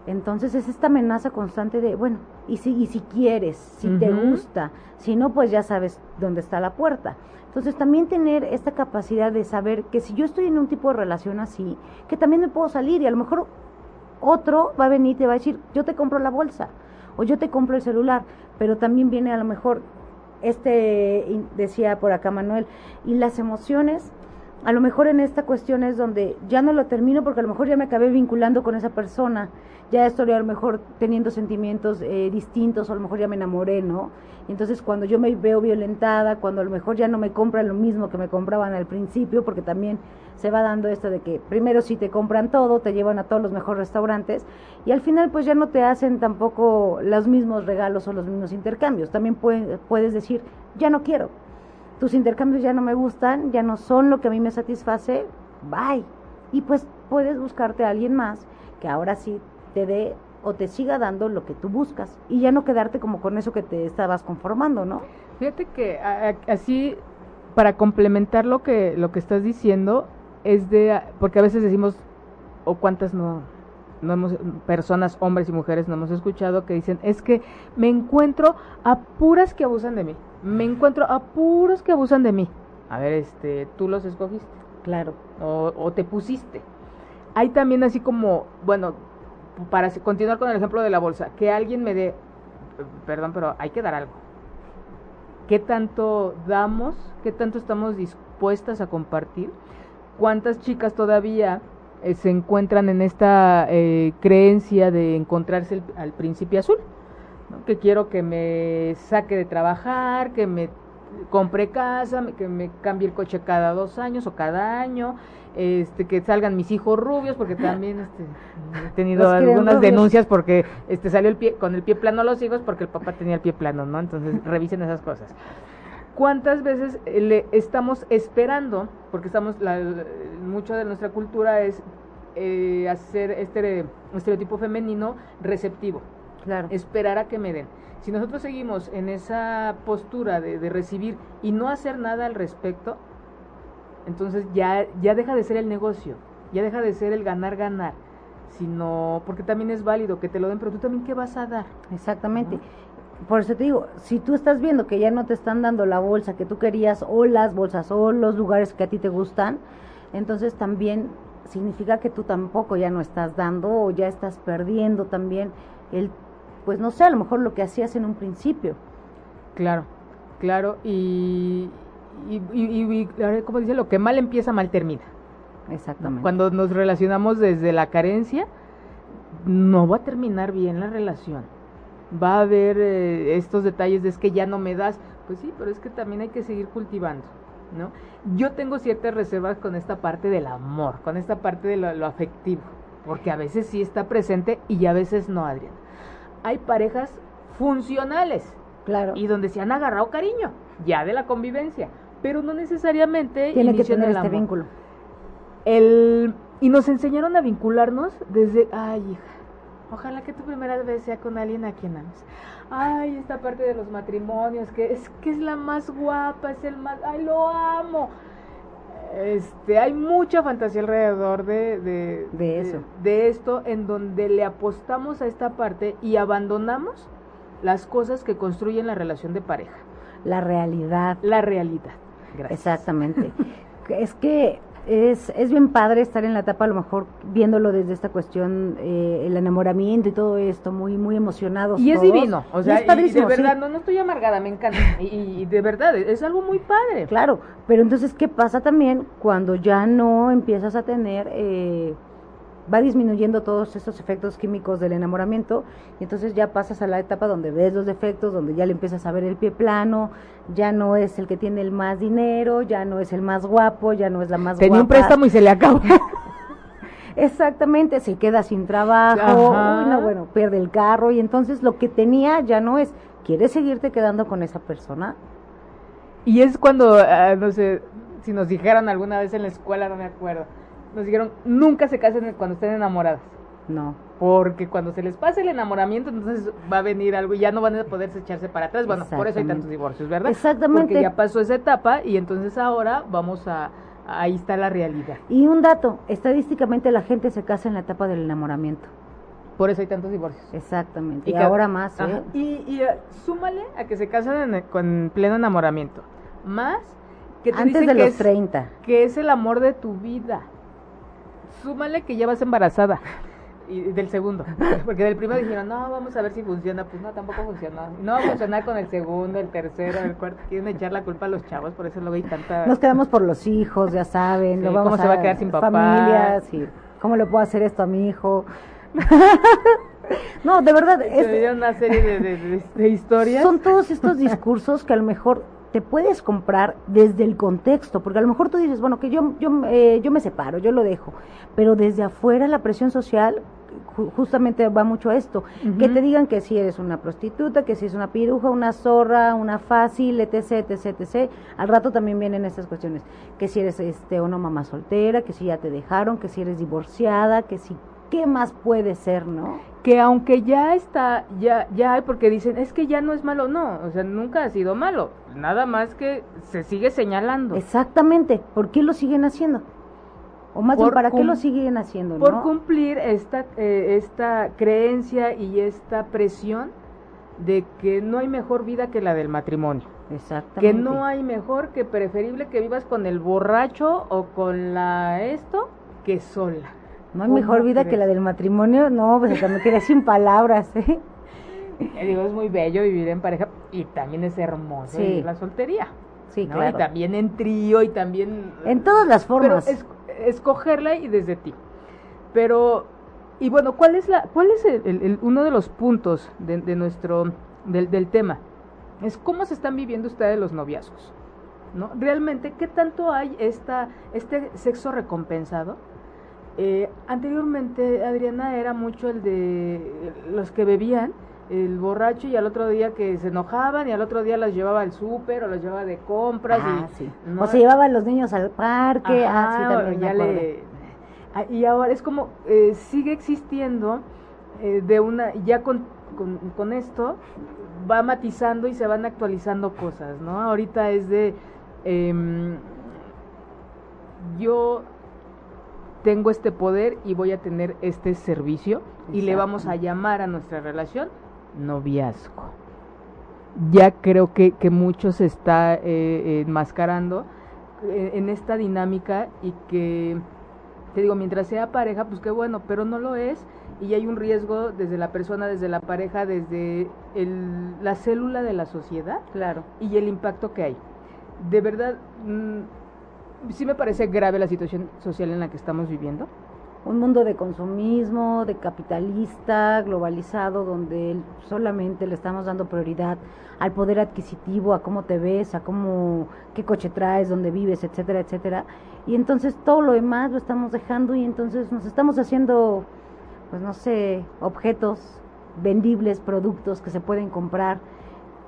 Entonces es esta amenaza constante de, bueno, y si, y si quieres, si te gusta, si no, pues ya sabes dónde está la puerta. Entonces también tener esta capacidad de saber que si yo estoy en un tipo de relación así, que también me puedo salir y a lo mejor otro va a venir y te va a decir, yo te compro la bolsa o yo te compro el celular, pero también viene a lo mejor, este decía por acá Manuel, y las emociones a lo mejor en esta cuestión es donde ya no lo termino porque a lo mejor ya me acabé vinculando con esa persona, ya estoy a lo mejor teniendo sentimientos eh, distintos o a lo mejor ya me enamoré, ¿no? Y entonces cuando yo me veo violentada, cuando a lo mejor ya no me compran lo mismo que me compraban al principio, porque también se va dando esto de que primero si te compran todo, te llevan a todos los mejores restaurantes y al final pues ya no te hacen tampoco los mismos regalos o los mismos intercambios. También puedes decir, ya no quiero tus intercambios ya no me gustan, ya no son lo que a mí me satisface, bye. Y pues puedes buscarte a alguien más que ahora sí te dé o te siga dando lo que tú buscas y ya no quedarte como con eso que te estabas conformando, ¿no? Fíjate que así para complementar lo que lo que estás diciendo es de porque a veces decimos o cuántas no no hemos personas hombres y mujeres no hemos escuchado que dicen es que me encuentro a puras que abusan de mí me encuentro a puros que abusan de mí. A ver, este, tú los escogiste. Claro. O, o te pusiste. Hay también así como, bueno, para continuar con el ejemplo de la bolsa, que alguien me dé, perdón, pero hay que dar algo. ¿Qué tanto damos? ¿Qué tanto estamos dispuestas a compartir? ¿Cuántas chicas todavía eh, se encuentran en esta eh, creencia de encontrarse al príncipe azul? que quiero que me saque de trabajar, que me compre casa, que me cambie el coche cada dos años o cada año, este, que salgan mis hijos rubios, porque también este, he tenido algunas denuncias porque este salió el pie, con el pie plano a los hijos porque el papá tenía el pie plano, ¿no? Entonces revisen esas cosas. ¿Cuántas veces le estamos esperando, porque estamos, la, mucho de nuestra cultura es eh, hacer este estereotipo femenino receptivo? Claro. Esperar a que me den. Si nosotros seguimos en esa postura de, recibir y no hacer nada al respecto, Entonces ya, ya deja de ser el negocio, ya deja de ser el ganar-ganar, sino porque también es válido que te lo den, pero tú también qué vas a dar. Exactamente. Por eso te digo, si tú estás viendo que ya no te están dando la bolsa que tú querías o las bolsas o los lugares que a ti te gustan, entonces también significa que tú tampoco ya no estás dando o ya estás perdiendo también el, pues no sé, a lo mejor lo que hacías en un principio. Claro, claro, y, y, y, como dice, lo que mal empieza, mal termina. Exactamente. Cuando nos relacionamos desde la carencia, no va a terminar bien la relación. Va a haber eh, estos detalles de es que ya no me das. Pues sí, pero es que también hay que seguir cultivando. ¿no? Yo tengo ciertas reservas con esta parte del amor, con esta parte de lo, afectivo, porque a veces sí está presente y a veces no, Adriana. Hay parejas funcionales. Claro. Y donde se han agarrado cariño, ya de la convivencia, pero no necesariamente tiene que tener este vínculo. El, y nos enseñaron a vincularnos desde, ay, hija, ojalá que tu primera vez sea con alguien a quien ames ay, esta parte de los matrimonios, que es que es la más guapa, es el más, ay, lo amo. Este, hay mucha fantasía alrededor de, de, eso. De, esto, en donde le apostamos a esta parte y abandonamos las cosas que construyen la relación de pareja. La realidad. La realidad. Gracias. Exactamente. es que es, es bien padre estar en la etapa, a lo mejor viéndolo desde esta cuestión, eh, el enamoramiento y todo esto, muy muy emocionados. Y es divino, o sea, y, de verdad, no, no estoy amargada, me encanta. y, de verdad, es algo muy padre. Claro, pero entonces, ¿qué pasa también cuando ya no empiezas a tener eh, va disminuyendo todos esos efectos químicos del enamoramiento y entonces ya pasas a la etapa donde ves los defectos, donde ya le empiezas a ver el pie plano, ya no es el que tiene el más dinero, ya no es el más guapo, ya no es la más Tenía guapa. un préstamo y se le acabó. Exactamente, se queda sin trabajo, no, bueno, pierde el carro y entonces lo que tenía ya no es, ¿quieres seguirte quedando con esa persona? Y es cuando, ah, no sé, si nos dijeron alguna vez en la escuela, no me acuerdo, nos dijeron, nunca se casen cuando estén enamoradas. No. Porque cuando se les pase el enamoramiento, entonces va a venir algo y ya no van a poder echarse para atrás. Bueno, por eso hay tantos divorcios, ¿verdad? Exactamente. Porque ya pasó esa etapa y entonces ahora vamos a... Ahí está la realidad. Y un dato, estadísticamente la gente se casa en la etapa del enamoramiento. Por eso hay tantos divorcios. Exactamente. Y, ahora más, ¿eh? Y, y eh, súmale a que se casan con pleno enamoramiento. Más que te Antes de los 30. Que es el amor de tu vida súmale que ya vas embarazada. Y del segundo. Porque del primero dijeron, no, vamos a ver si funciona. Pues no, tampoco funcionó. No va a funcionar con el segundo, el tercero, el cuarto. Quieren echar la culpa a los chavos, por eso luego hay tanta. Nos quedamos por los hijos, ya saben. vamos ¿Cómo se va a quedar sin papá? Familias y ¿Cómo le puedo hacer esto a mi hijo? no, de verdad. Es, una serie de, de historias. Son todos estos discursos que a lo mejor te puedes comprar desde el contexto, porque a lo mejor tú dices, bueno, que yo, yo, eh, yo me separo, yo lo dejo, pero desde afuera la presión social justamente va mucho a esto, que te digan que si eres una prostituta, que si es una piruja, una zorra, una fácil, etc, etc, etc, al rato también vienen estas cuestiones, que si eres este una mamá soltera, que si ya te dejaron, que si eres divorciada, que si qué más puede ser, ¿no? Que aunque ya está, ya, ya hay, porque dicen, es que ya no es malo, no, o sea, nunca ha sido malo, nada más que se sigue señalando. Exactamente, ¿por qué lo siguen haciendo? O más bien, ¿para qué lo siguen haciendo? Por cumplir esta, eh, esta creencia y esta presión de que no hay mejor vida que la del matrimonio. Exactamente. Que no hay mejor que preferible que vivas con el borracho o con la esto que sola. No hay mejor vida que la del matrimonio, no, pues hasta me quedé sin palabras, ¿eh? Digo, es muy bello vivir en pareja y también es hermoso vivir la soltería. Sí, claro. Y también en trío y también... En todas las formas. Pero escogerla y desde ti. Pero, y bueno, ¿cuál es, la, cuál es el, uno de los puntos de, de nuestro, del, del tema? Es cómo se están viviendo ustedes los noviazgos. ¿no? Realmente, ¿qué tanto hay esta, este sexo recompensado? Eh, anteriormente, Adriana, era mucho el de los que bebían, el borracho y al otro día que se enojaban y al otro día las llevaba al súper o las llevaba de compras. Ah, y, O se llevaban los niños al parque. ah, sí, también ya le, ah, Y ahora es como, eh, sigue existiendo eh, de una, ya con, con, con, esto va matizando y se van actualizando cosas, ¿no? Ahorita es de... Eh, yo tengo este poder y voy a tener este servicio y le vamos a llamar a nuestra relación noviazgo. Ya creo que, que mucho se está eh, enmascarando eh, en esta dinámica y que, te digo, mientras sea pareja, pues qué bueno, pero no lo es y hay un riesgo desde la persona, desde la pareja, desde el, la célula de la sociedad Claro. y el impacto que hay. De verdad, mm, sí me parece grave la situación social en la que estamos viviendo. Un mundo de consumismo, de capitalista, globalizado, donde solamente le estamos dando prioridad al poder adquisitivo, a cómo te ves, a cómo, qué coche traes, dónde vives, etcétera, etcétera. Y entonces todo lo demás lo estamos dejando y entonces nos estamos haciendo, pues no sé, objetos vendibles, productos que se pueden comprar,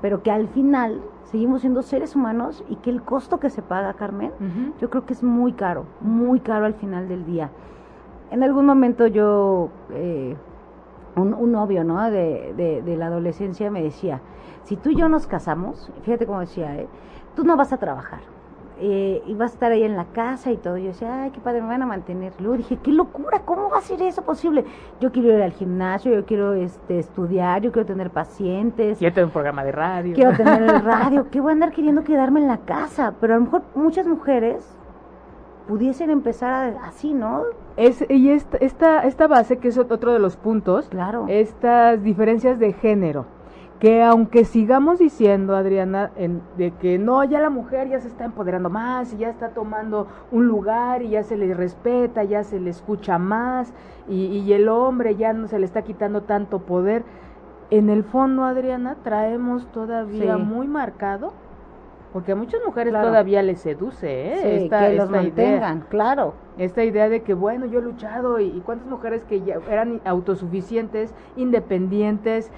pero que al final seguimos siendo seres humanos y que el costo que se paga, Carmen, yo creo que es muy caro, muy caro al final del día. En algún momento yo, eh, un, un novio, ¿no? De, de, de la adolescencia me decía, si tú y yo nos casamos, fíjate cómo decía, ¿eh? tú no vas a trabajar. Eh, y vas a estar ahí en la casa y todo. Yo decía, ay, qué padre, me van a mantener. Luego dije, qué locura, ¿cómo va a ser eso posible? Yo quiero ir al gimnasio, yo quiero este, estudiar, yo quiero tener pacientes, Quiero tener un programa de radio. quiero tener el radio, que voy a andar queriendo quedarme en la casa. Pero a lo mejor muchas mujeres pudiesen empezar a- así, ¿no? Es, y esta, esta, esta base, que es otro de los puntos, Claro. estas diferencias de género, que aunque sigamos diciendo, Adriana, en- de que no, ya la mujer ya se está empoderando más y ya está tomando un lugar y ya se le respeta, ya se le escucha más y, y el hombre ya no se le está quitando tanto poder, en el fondo, Adriana, traemos todavía Sí. muy marcado, porque a muchas mujeres Claro. todavía les seduce ¿eh? Sí, esta, que los esta idea mantengan, claro. esta idea de que bueno yo he luchado y, y cuántas mujeres que ya eran autosuficientes independientes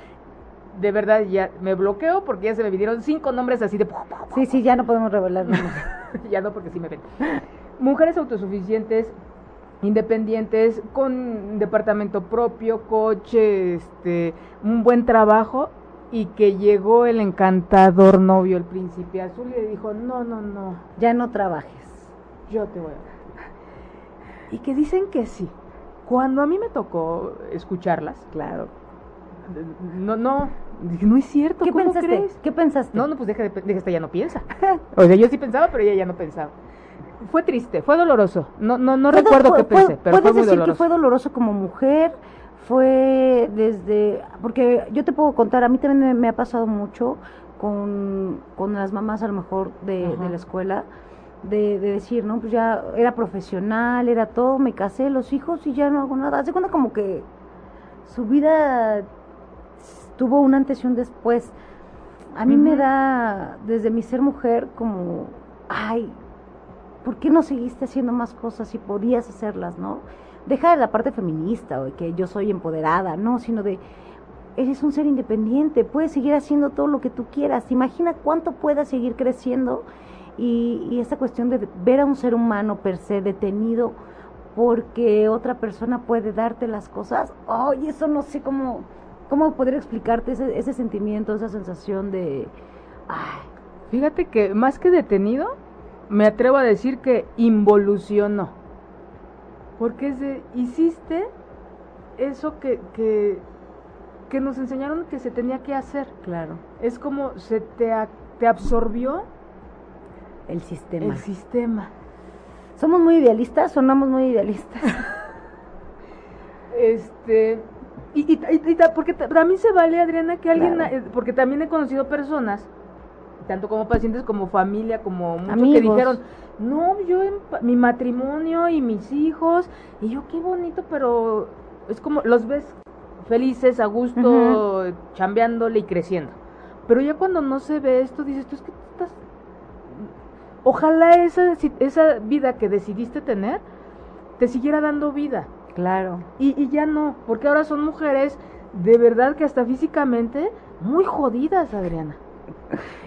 de verdad ya me bloqueo porque ya se me vinieron cinco nombres así de Sí, sí, ya no podemos revelar nombres. ya no porque sí me ven mujeres autosuficientes independientes con departamento propio coche este un buen trabajo y que llegó el encantador novio el príncipe azul y le dijo no no no ya no trabajes. yo te voy a. Y que dicen que sí. Cuando a mí me tocó escucharlas, Claro. no, no, dije, no es cierto, ¿Qué ¿cómo pensaste? crees? ¿Qué pensaste? No, no, pues deja de, esta ya no piensa. O sea, yo sí pensaba, pero ella ya no pensaba. Fue triste, fue doloroso. No, no, no recuerdo qué pensé, pero fue puedes muy decir doloroso. que fue doloroso como mujer, fue desde, porque yo te puedo contar, a mí también me, me ha pasado mucho con, con las mamás a lo mejor de, de la escuela, de, de decir, no, pues ya era profesional, era todo, me casé, los hijos y ya no hago nada. Hace cuenta como que su vida tuvo un antes y un después. A mí me Ujú. da, desde mi ser mujer, como, ay, ¿por qué no seguiste haciendo más cosas si podías hacerlas, no? Deja de la parte feminista o que yo soy empoderada, no, sino de eres un ser independiente, puedes seguir haciendo todo lo que tú quieras. Imagina cuánto puedas seguir creciendo y, y esa cuestión de ver a un ser humano per se detenido porque otra persona puede darte las cosas. Ay, eso no sé cómo cómo poder explicarte ese, ese sentimiento, esa sensación de ay, Fíjate que más que detenido, me atrevo a decir que involucionó. Porque hiciste eso que, que, que nos enseñaron que se tenía que hacer. claro, Es como se te, te absorbió el sistema. el sistema. Somos muy idealistas, sonamos muy idealistas. Este, y, y, y- y porque ta- también se vale, Adriana, que alguien, Claro. eh, porque también he conocido personas, tanto como pacientes como familia, como muchos que Amigos. dijeron, no, yo en mi matrimonio y mis hijos, y yo qué bonito, pero es como los ves felices, a gusto, chambeándole y creciendo. Pero ya cuando no se ve esto, dices, tú es que estás... Ojalá esa, esa vida que decidiste tener te siguiera dando vida. Claro. Y, y ya no, porque ahora son mujeres de verdad que hasta físicamente muy jodidas, Adriana.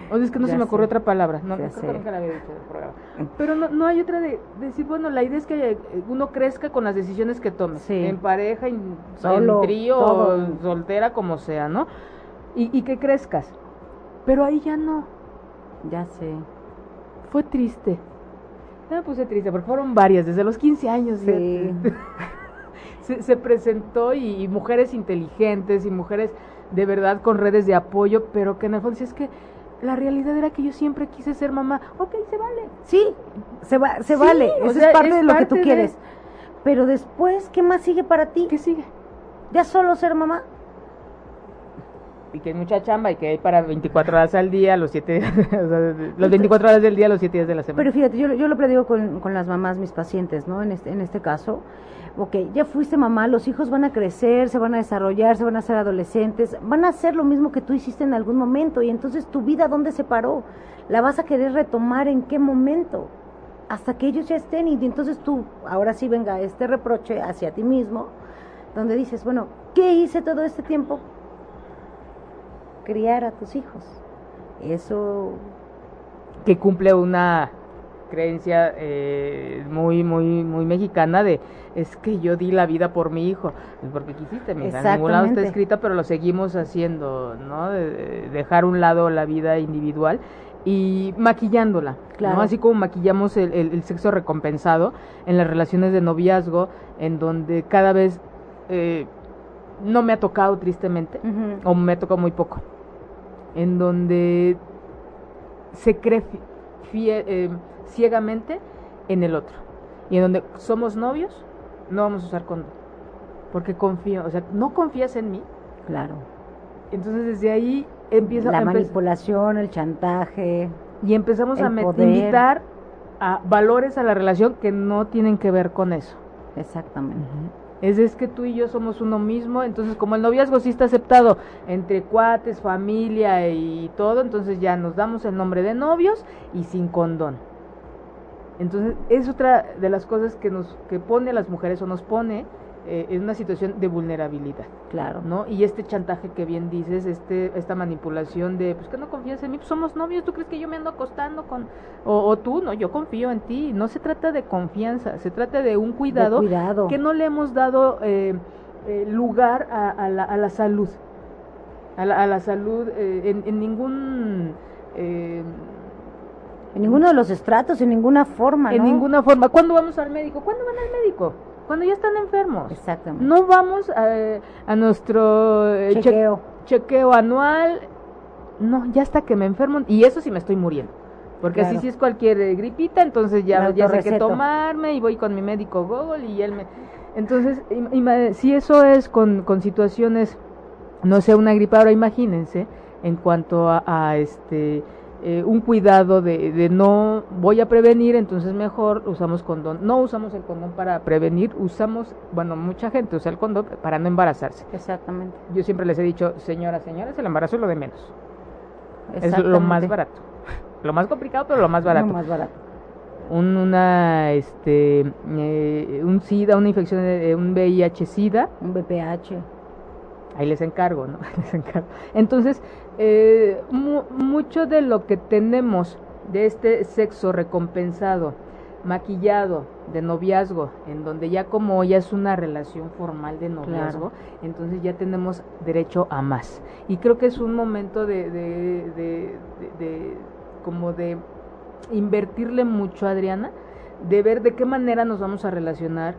O sea, es que no Ya se me ocurrió sé. otra palabra, no, Ya creo que nunca la había dicho en el programa. Pero no, no hay otra de, de decir, bueno, la idea es que eh, uno crezca con las decisiones que tome, Sí. en pareja, en, Solo, en trío, todo. soltera, como sea, ¿no? Y, y que crezcas. Pero ahí ya no, Ya sé. fue triste. me puse triste porque fueron varias, desde los 15 años. Sí. se, se, presentó y, y, mujeres inteligentes y mujeres de verdad con redes de apoyo, pero que en el fondo es que la realidad era que yo siempre quise ser mamá. Ok, se vale. Sí, se, va, se sí, vale. Eso sea, es parte es de lo parte que tú quieres. De... Pero después, ¿qué más sigue para ti? ¿Qué sigue? ¿Ya solo ser mamá? Y que hay mucha chamba y que hay para 24 horas al día, los 7, o sea, los 24 horas del día, los 7 días de la semana. Pero fíjate, yo, yo lo platico con, con las mamás, mis pacientes, ¿no? En este, en este caso, ok, ya fuiste mamá, los hijos van a crecer, se van a desarrollar, se van a hacer adolescentes, van a hacer lo mismo que tú hiciste en algún momento y entonces tu vida, ¿dónde se paró? ¿La vas a querer retomar en qué momento? Hasta que ellos ya estén y entonces tú, ahora sí venga este reproche hacia ti mismo, donde dices, bueno, ¿qué hice todo este tiempo? Criar a tus hijos. Eso... Que cumple una creencia eh, muy muy muy mexicana de es que yo di la vida por mi hijo es porque quisiste en ningún lado está escrita pero lo seguimos haciendo no de, de dejar un lado la vida individual y maquillándola claro. no así como maquillamos el, el, el, sexo recompensado en las relaciones de noviazgo en donde cada vez eh, no me ha tocado tristemente uh -huh. o me ha tocado muy poco en donde se cree eh, ciegamente en el otro. Y en donde somos novios, no vamos a usar condón. Porque confío, o sea, no confías en mí. Claro. Entonces desde ahí empieza la manipulación, el chantaje. Y empezamos a invitar a valores a la relación que no tienen que ver con eso. Exactamente. Uh -huh. Es, es que tú y yo somos uno mismo, entonces como el noviazgo sí está aceptado entre cuates, familia y todo, entonces ya nos damos el nombre de novios y sin condón. Entonces es otra de las cosas que nos que pone a las mujeres o nos pone eh, en una situación de vulnerabilidad. Claro. ¿No? Y este chantaje que bien dices, este esta manipulación de pues que no confías en mí, pues somos novios, tú crees que yo me ando acostando con o, o tú, no, yo confío en ti. No se trata de confianza, se trata de un cuidado, de cuidado. que no le hemos dado eh, eh, lugar a, a, la, a, la, salud. A la, a la salud eh, en, en, ningún en ninguno de los estratos, en ninguna forma. En ¿no? ninguna forma. ¿Cuándo vamos al médico? ¿Cuándo van al médico? Cuando ya están enfermos. Exactamente. No vamos a, a nuestro chequeo. Che chequeo anual. No, ya hasta que me enfermo. Y eso sí me estoy muriendo. Porque claro. así si es cualquier eh, gripita, entonces ya, ya sé qué tomarme y voy con mi médico Google y él me... Entonces, si eso es con, con situaciones, no sé, una gripa, ahora imagínense, en cuanto a, a este eh, un cuidado de, de, no voy a prevenir, entonces mejor usamos condón. No usamos el condón para prevenir, usamos, bueno, mucha gente usa el condón para no embarazarse. Exactamente. Yo siempre les he dicho, señoras, señores, el embarazo es lo de menos. Es lo más barato. Lo más complicado, pero lo más barato. Lo más barato. Un, una, este, eh, un SIDA, una infección, de, un VIH-SIDA. Un BPH. Ahí les encargo, ¿no? les encargo. Entonces, eh, mu mucho de lo que tenemos de este sexo recompensado, maquillado, de noviazgo, en donde ya como ya es una relación formal de noviazgo, claro. entonces ya tenemos derecho a más. Y creo que es un momento de, de, de, de como de invertirle mucho a Adriana, de ver de qué manera nos vamos a relacionar,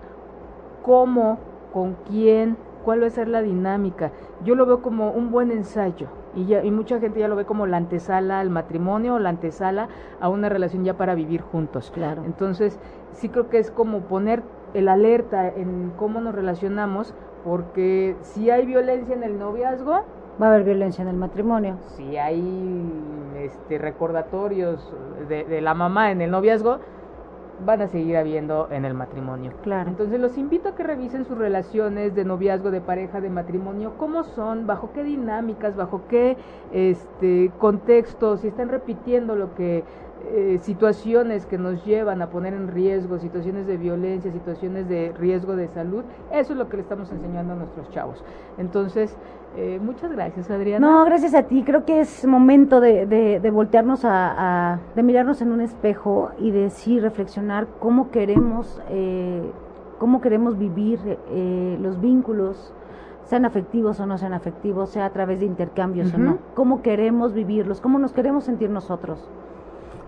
cómo, con quién, cuál va a ser la dinámica. Yo lo veo como un buen ensayo y, ya, y mucha gente ya lo ve como la antesala al matrimonio o la antesala a una relación ya para vivir juntos. Claro. Entonces, sí creo que es como poner el alerta en cómo nos relacionamos, porque si hay violencia en el noviazgo, va a haber violencia en el matrimonio. Si hay este, recordatorios de, de la mamá en el noviazgo, van a seguir habiendo en el matrimonio. Claro. Entonces los invito a que revisen sus relaciones de noviazgo, de pareja, de matrimonio, cómo son, bajo qué dinámicas, bajo qué este contextos, si están repitiendo lo que eh, situaciones que nos llevan a poner en riesgo, situaciones de violencia, situaciones de riesgo de salud, eso es lo que le estamos enseñando a nuestros chavos. Entonces, eh, muchas gracias, Adriana. No, gracias a ti. Creo que es momento de, de, de voltearnos a, a, de mirarnos en un espejo y de sí reflexionar cómo queremos, eh, cómo queremos vivir eh, los vínculos, sean afectivos o no sean afectivos, sea a través de intercambios uh -huh. o no. Cómo queremos vivirlos, cómo nos queremos sentir nosotros.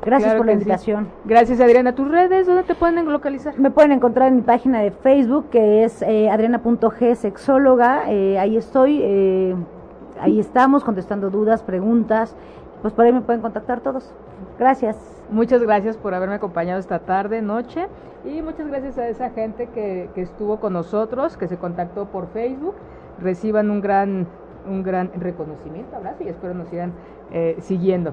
Gracias por la invitación. Gracias, Adriana. ¿Tus redes dónde te pueden localizar? Me pueden encontrar en mi página de Facebook, que es eh, adriana.g sexóloga. Eh, ahí estoy, eh, ahí estamos contestando dudas, preguntas. Pues por ahí me pueden contactar todos. Gracias. Muchas gracias por haberme acompañado esta tarde, noche. Y muchas gracias a esa gente que, que estuvo con nosotros, que se contactó por Facebook. Reciban un gran un gran reconocimiento, abrazo y espero nos sigan eh, siguiendo.